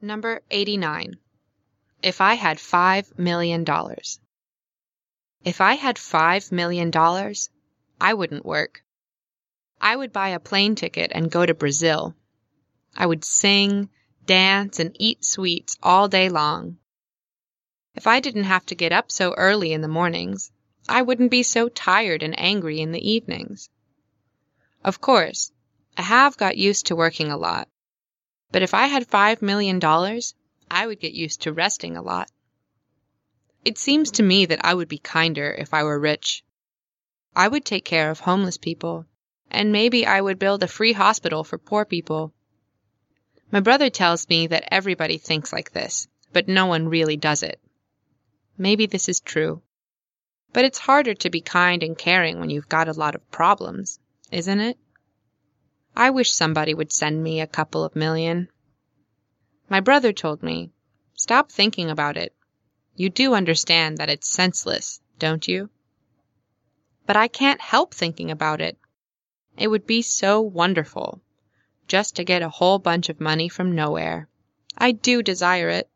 Number 89. If I had five million dollars. If I had five million dollars, I wouldn't work. I would buy a plane ticket and go to Brazil. I would sing, dance, and eat sweets all day long. If I didn't have to get up so early in the mornings, I wouldn't be so tired and angry in the evenings. Of course, I have got used to working a lot. But if I had five million dollars, I would get used to resting a lot. It seems to me that I would be kinder if I were rich. I would take care of homeless people, and maybe I would build a free hospital for poor people. My brother tells me that everybody thinks like this, but no one really does it. Maybe this is true. But it's harder to be kind and caring when you've got a lot of problems, isn't it? I wish somebody would send me a couple of million. My brother told me, Stop thinking about it. You do understand that it's senseless, don't you? But I can't help thinking about it. It would be so wonderful. Just to get a whole bunch of money from nowhere. I do desire it.